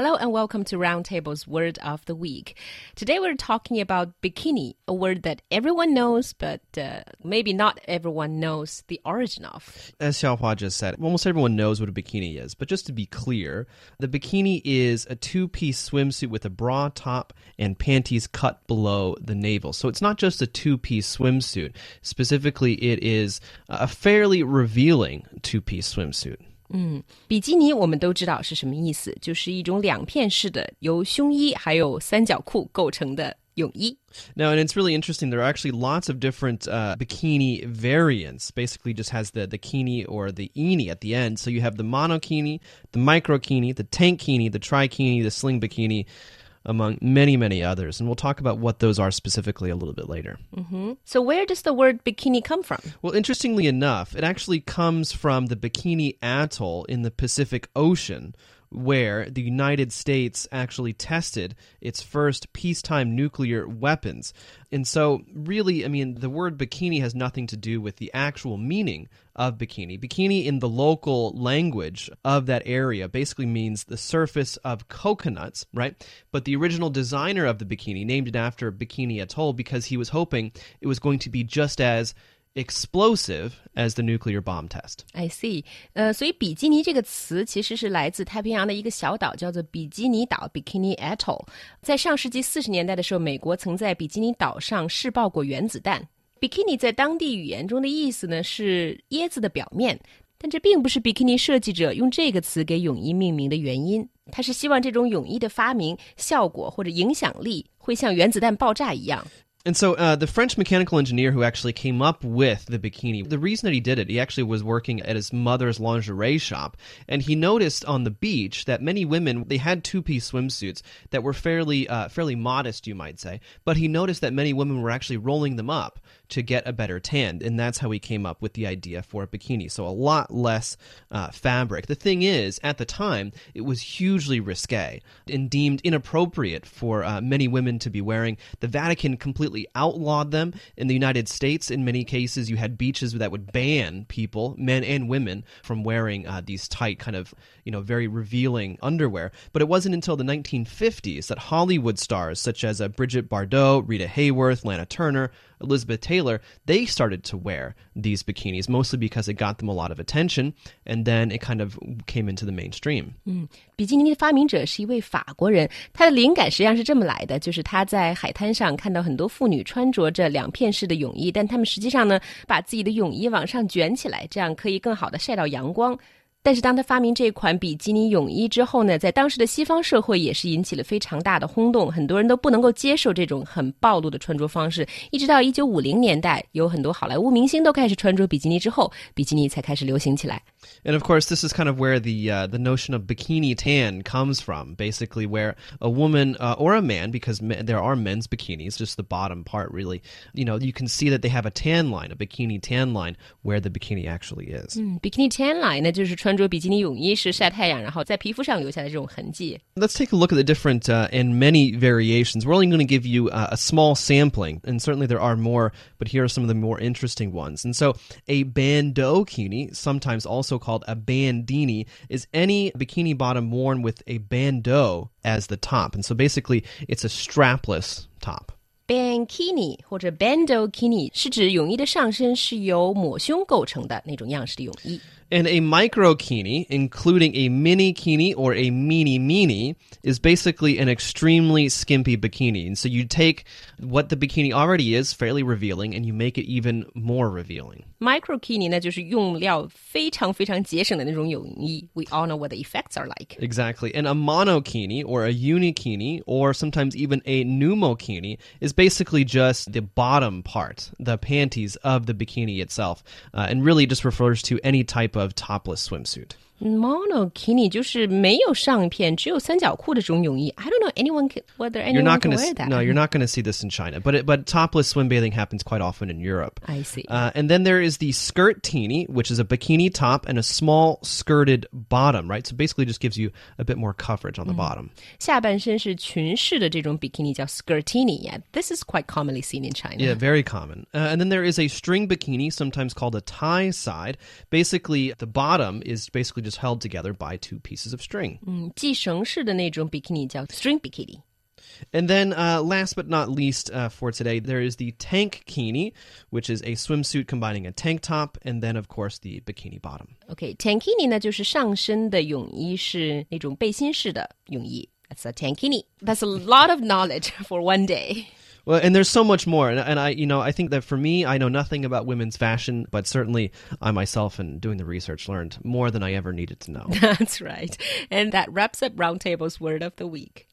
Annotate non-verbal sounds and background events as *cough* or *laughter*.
Hello and welcome to Roundtable's Word of the Week. Today we're talking about bikini, a word that everyone knows, but uh, maybe not everyone knows the origin of. As Xiaohua just said, almost everyone knows what a bikini is. But just to be clear, the bikini is a two piece swimsuit with a bra top and panties cut below the navel. So it's not just a two piece swimsuit. Specifically, it is a fairly revealing two piece swimsuit. 嗯，比基尼我们都知道是什么意思，就是一种两片式的由胸衣还有三角裤构成的泳衣。Now, and it's really interesting. There are actually lots of different uh, bikini variants. Basically, just has the the kini or the ini at the end. So you have the monokini, the microkini, the tankini, the trikini, the sling bikini among many, many others. And we'll talk about what those are specifically a little bit later. Mm-hmm. So, where does the word bikini come from? Well, interestingly enough, it actually comes from the Bikini Atoll in the Pacific Ocean where the United States actually tested its first peacetime nuclear weapons. And so, really, I mean, the word bikini has nothing to do with the actual meaning of bikini. Bikini, in the local language of that area, basically means the surface of coconuts, right? But the original designer of the bikini named it after Bikini Atoll because he was hoping it was going to be just as explosive as the nuclear bomb test. I see. 呃，所以比基尼这个词其实是来自太平洋的一个小岛，叫做比基尼岛 （Bikini Atoll）。在上世纪四十年代的时候，美国曾在比基尼岛上试爆过原子弹。Bikini 在当地语言中的意思呢是椰子的表面，但这并不是比基尼设计者用这个词给泳衣命名的原因。他是希望这种泳衣的发明效果或者影响力会像原子弹爆炸一样。And so uh, the French mechanical engineer who actually came up with the bikini, the reason that he did it, he actually was working at his mother's lingerie shop, and he noticed on the beach that many women they had two-piece swimsuits that were fairly uh, fairly modest, you might say, but he noticed that many women were actually rolling them up to get a better tan, and that's how he came up with the idea for a bikini. So a lot less uh, fabric. The thing is, at the time, it was hugely risque and deemed inappropriate for uh, many women to be wearing. The Vatican completely outlawed them. In the United States, in many cases, you had beaches that would ban people, men and women, from wearing uh, these tight, kind of, you know, very revealing underwear. But it wasn't until the 1950s that Hollywood stars such as uh, Bridget Bardot, Rita Hayworth, Lana Turner, Elizabeth Taylor, they started to wear these bikinis, mostly because it got them a lot of attention, and then it kind of came into the mainstream. 嗯，比基尼的发明者是一位法国人，他的灵感实际上是这么来的，就是他在海滩上看到很多 妇女穿着着两片式的泳衣，但他们实际上呢，把自己的泳衣往上卷起来，这样可以更好的晒到阳光。但是当他发明这款比基尼泳衣之后呢，在当时的西方社会也是引起了非常大的轰动，很多人都不能够接受这种很暴露的穿着方式。一直到一九五零年代，有很多好莱坞明星都开始穿着比基尼之后，比基尼才开始流行起来。And of course, this is kind of where the uh, the notion of bikini tan comes from. Basically, where a woman uh, or a man, because there are men's bikinis, just the bottom part, really, you know, you can see that they have a tan line, a bikini tan line, where the bikini actually is. 嗯，bikini tan line 呢，就是穿 穿着比基尼泳衣是晒太阳，然后在皮肤上留下的这种痕迹。Let's take a look at the different uh, and many variations. We're only going to give you uh, a small sampling, and certainly there are more, but here are some of the more interesting ones. And so, a bandeau bikini, sometimes also called a bandini, is any bikini bottom worn with a bandeau as the top. And so, basically, it's a strapless top. Bandini 或者是指泳衣的上身是由抹胸构成的那种样式的泳衣。And a microkini, including a mini kini or a mini mini, is basically an extremely skimpy bikini. And so you take what the bikini already is, fairly revealing, and you make it even more revealing. Microkini We all know what the effects are like. Exactly. And a monokini or a unikini or sometimes even a numokini is basically just the bottom part, the panties of the bikini itself, uh, and really just refers to any type of topless swimsuit. Monokini don't know anyone can, whether anyone you're not can gonna, that. No, you're not going to see this in China, but it, but topless swim bathing happens quite often in Europe. I see. Uh, and then there is the skirtini, which is a bikini top and a small skirted bottom, right? So basically, just gives you a bit more coverage on the bottom. skirtini. Yeah, this is quite commonly seen in China. Yeah, very common. Uh, and then there is a string bikini, sometimes called a tie side. Basically, the bottom is basically just held together by two pieces of string. 嗯，系绳式的那种 bikini 叫 string bikini。 And then, uh, last but not least uh, for today, there is the tankini, which is a swimsuit combining a tank top and then, of course, the bikini bottom. OK，tankini、呢就是上身的泳衣，是那种背心式的泳衣。That's a tankini. That's a lot of knowledge *laughs* for one day. Well, and there's so much more, and, and I, you know, I think that for me, I know nothing about women's fashion, but certainly I myself, in doing the research, learned more than I ever needed to know. *laughs* That's right. And that wraps up Roundtable's word of the week.